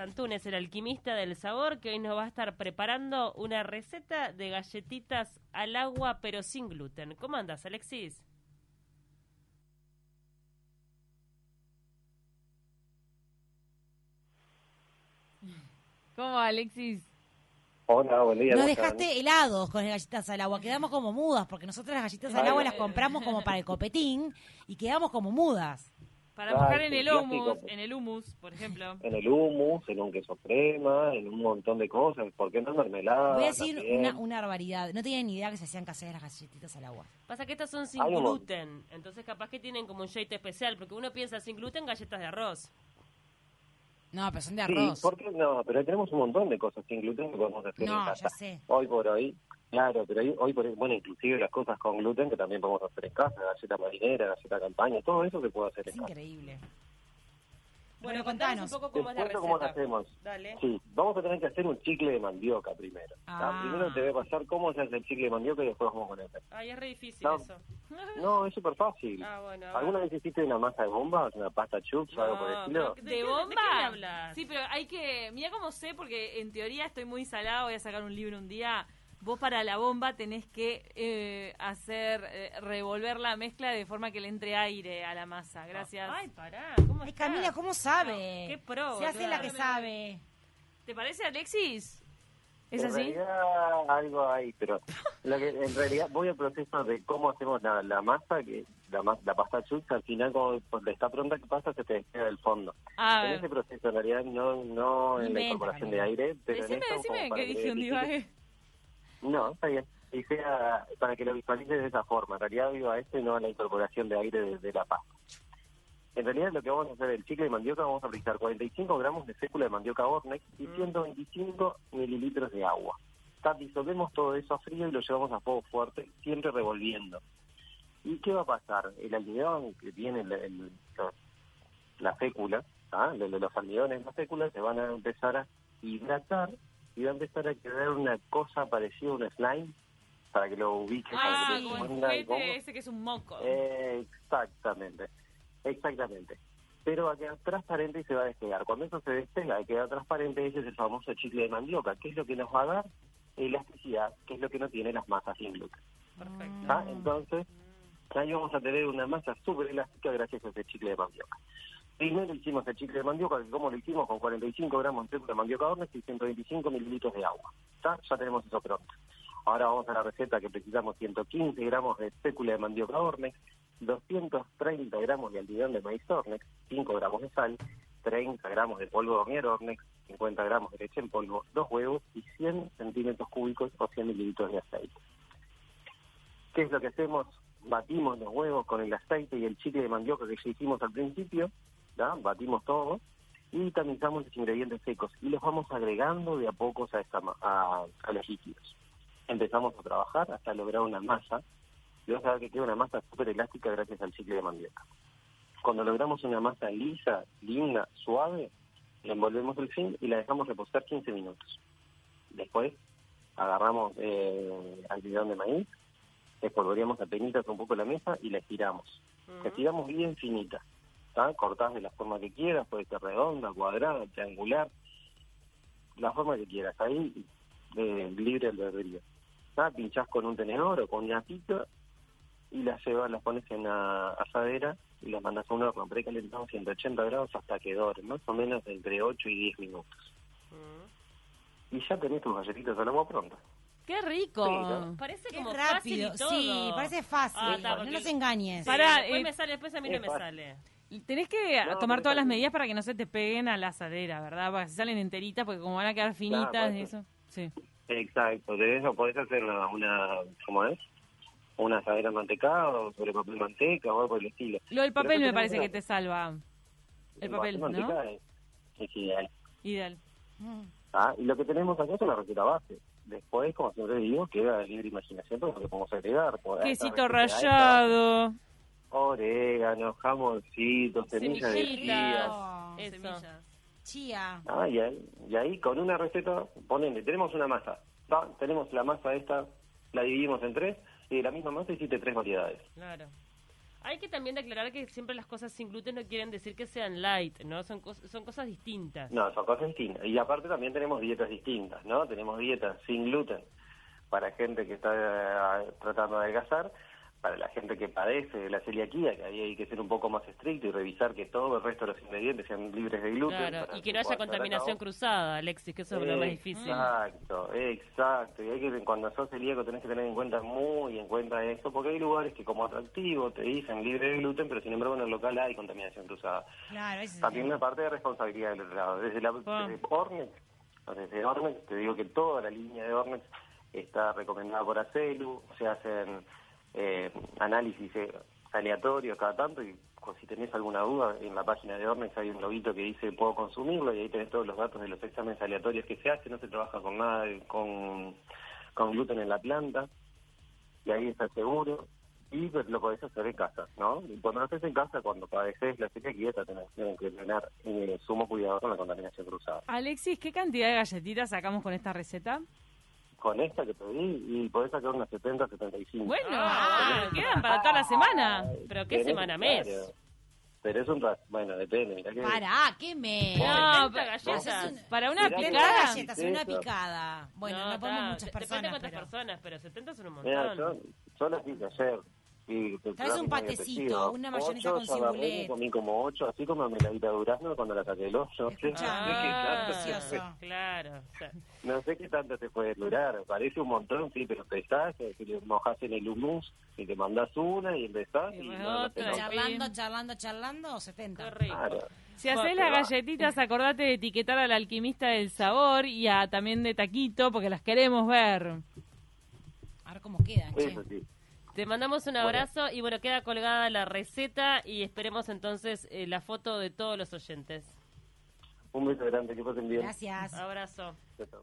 Antunes, el alquimista del sabor, que hoy nos va a estar preparando una receta de galletitas al agua, pero sin gluten. ¿Cómo andas, Alexis? ¿Cómo, Alexis? Hola, buen día. Nos dejaste helados con las galletas al agua. Quedamos como mudas, porque nosotros las galletas al agua las compramos como para el copetín y quedamos como mudas. Para mojar en el clásico. hummus, en el hummus, por ejemplo. En el hummus, en un queso crema, en un montón de cosas. ¿Por qué no mermelada? Voy a decir una, una barbaridad. No tenía ni idea que se hacían caseras las galletitas al agua. Pasa que estas son sin Hay un mon- gluten, entonces capaz que tienen como un shade especial, porque uno piensa sin gluten galletas de arroz. No, pero son de Sí, arroz. ¿por qué no? Pero tenemos un montón de cosas sin gluten que podemos hacer en No, casa. ya sé. Hoy por hoy, claro, pero hoy, hoy por hoy, bueno, inclusive las cosas con gluten que también podemos hacer en casa, galleta marinera, galleta campaña, todo eso se puede hacer Es en casa. increíble. Bueno, contanos un poco cómo es la cuento receta. cómo lo hacemos. Dale. Sí, vamos a tener que hacer un chicle de mandioca primero. Ah. Primero te voy a pasar cómo se hace el chicle de mandioca y después vamos con el Ay, es re difícil No. eso. No, es súper fácil. Ah, bueno. ¿Alguna vez hiciste una masa de bombas, una pasta chups o algo por el estilo? ¿De, ¿De, qué- de bomba? qué hablas? Sí, pero hay que... Mira cómo sé, porque en teoría estoy muy salada, voy a sacar un libro un día. Vos para la bomba tenés que eh, hacer, eh, revolver la mezcla de forma que le entre aire a la masa. Gracias. Ay, pará, ¿cómo Ay, estás? Camila, ¿cómo sabe? Qué pro, Se hace la que sabe. ¿Te parece, Alexis? ¿Es en así? realidad algo hay, pero lo que, en realidad voy al proceso de cómo hacemos la, la masa, que la, ma- la pasta chups, al final cuando está pronta, ¿qué pasa? Se te despega del fondo. A en ver. ese proceso, en realidad, no, no en la incorporación de aire, pero Decime, en esto, como decime que que dije un divague. No, está bien. Y sea para que lo visualices de esa forma. En realidad vivo a esto y no a la incorporación de aire de, de la pasta. En realidad lo que vamos a hacer el chicle de mandioca, vamos a utilizar 45 gramos de fécula de mandioca Ornex y 125 mililitros de agua. Ta, Disolvemos todo eso a frío y lo llevamos a fuego fuerte, siempre revolviendo. ¿Y qué va a pasar? El almidón que tiene el- el- los- la fécula, ¿tá? Lo- lo- los almidones de la fécula se van a empezar a hidratar y va a empezar a quedar una cosa parecida a un slime para que lo ubiques. Ah, para que como el juguete ese que es un moco. Eh, Exactamente, exactamente. Pero va a quedar transparente y se va a despegar. Cuando eso se despega y queda transparente, ese es el famoso chicle de mandioca, que es lo que nos va a dar elasticidad, que es lo que no tiene las masas sin gluten. Perfecto. ¿tá? Entonces, ahí vamos a tener una masa súper elástica gracias a ese chicle de mandioca. Primero hicimos el chicle de mandioca, que como lo hicimos con 45 gramos de mandioca hornex y 125 mililitros de agua. ¿tá? Ya tenemos eso pronto. Ahora vamos a la receta que precisamos 115 gramos de fécula de mandioca hornex, 230 gramos de almidón de maíz hornex, 5 gramos de sal, 30 gramos de polvo de hornear hornex, 50 gramos de leche en polvo, 2 huevos y 100 centímetros cúbicos o 100 mililitros de aceite. ¿Qué es lo que hacemos? Batimos los huevos con el aceite y el chicle de mandioca que ya hicimos al principio, ¿ya? batimos todo y tamizamos los ingredientes secos y los vamos agregando de a pocos a, esta, a, a los líquidos. Empezamos a trabajar hasta lograr una masa y vamos a ver que queda una masa súper elástica gracias al chicle de mandioca. Cuando logramos una masa lisa, linda, suave, la envolvemos el fin y la dejamos reposar 15 minutos. Después agarramos eh, almidón de maíz, espolvoreamos a penitas un poco la mesa y la estiramos. La estiramos bien finita. ¿Tá? Cortás de la forma que quieras, puede ser redonda, cuadrada, triangular, la forma que quieras. Ahí eh, libre albedrío. ¿tá? Pinchás con un tenedor o con una pita y las llevas, las pones en la asadera y las mandas a un horno precalentado a 180 grados hasta que doren, más o menos entre 8 y 10 minutos. Mm. Y ya tenés tus galletitas al agua pronta. ¡Qué rico! Sí. Parece Qué como rápido. fácil y todo. Sí, parece fácil. Ah, está, no nos engañes. Sí, Pará, después eh, me sale, después a mí no me fácil. sale. Tenés que No, tomar todas las medidas para que no se te peguen a la asadera, ¿verdad? Para que se salen enteritas, porque como van a quedar finitas Claro, eso. Sí. Exacto, de eso podés hacer una, una ¿cómo es? Una asadera mantecada sobre papel manteca o algo por el estilo. Lo del papel ¿qué me parece que te salva. El papel, ¿no? manteca es, es ideal. Ideal. Mm. ¿ah? Y lo que tenemos acá es una receta base. Después, como siempre digo, queda libre imaginación porque lo que podemos agregar. Quesito esta, rallado. Orégano, jamoncito, semillas de chía. Eso. Semillas. Chía. Ah, y ahí, y ahí con una receta, ponele, tenemos una masa. ¿tá? Tenemos la masa esta, la dividimos en tres, y de la misma masa hiciste tres variedades. Claro. Hay que también aclarar que siempre las cosas sin gluten no quieren decir que sean light, ¿no? Son, cos- son cosas distintas. No, son cosas distintas. Y aparte también tenemos dietas distintas, ¿no? Tenemos dietas sin gluten para gente que está eh, tratando de adelgazar, para la gente que padece de la celiaquía, que ahí hay que ser un poco más estricto y revisar que todo el resto de los ingredientes sean libres de gluten. Claro, y que no haya contaminación cruzada, Alexis, que eso es lo más difícil. Exacto, exacto. Y hay que, cuando sos celíaco tenés que tener en cuenta muy en cuenta eso, porque hay lugares que como atractivo te dicen libre de gluten, pero sin embargo en el local hay contaminación cruzada. Claro, También una parte de responsabilidad del otro lado. Desde, la, Ah. desde Ornex, o desde Ornex, te digo que toda la línea de Ornex está recomendada por ACELU, se hacen eh, análisis eh, aleatorios cada tanto y si tenés alguna duda, en la página de Ornex hay un lobito que dice puedo consumirlo y ahí tenés todos los datos de los exámenes aleatorios que se hacen, no se trabaja con nada de- con, con gluten en la planta y ahí está seguro y pues, lo podés hacer en casa, ¿no? Y cuando lo haces en casa, cuando padeces la tenés tenés que tener eh, sumo cuidado con la contaminación cruzada. Alexis, ¿qué cantidad de galletitas sacamos con esta receta? Con esta que pedí, y podés sacar unas 70, 75. Bueno, Ah, ah, quedan para toda la semana. Pero qué semana mes. claro. Pero es un ras- bueno, depende, mirá que... Pará, qué me. No, 70 pero- galletas. Un- Para una Mirá que- 70 picada. galletas en una picada. Bueno, no, podemos está, muchas personas, Depende de cuántas pero... personas, pero 70 son un Mira, montón. yo, yo las hice ayer. Te- Traes un patecito, una mayonesa Ocho, con cibulet. Comí como ocho, así como meladita de durazno cuando la saqué. No sé, Escuchá, no sé qué Ah, tanto- claro. no sé qué tanto te puede durar. Parece un montón, sí, pero pesás, que te mojás en el hummus y te mandás una y empezás. Y no, no. Charlando, charlando, charlando, 70. qué rico. Claro. Si haces las galletitas, acordate de etiquetar al alquimista del sabor y a también de taquito, porque las queremos ver. A ver cómo quedan, che. Eso sí. Te mandamos un abrazo y bueno, queda colgada la receta y esperemos entonces eh, la foto de todos los oyentes. Un beso grande, que pasen bien. Gracias. Abrazo. Chao, chao.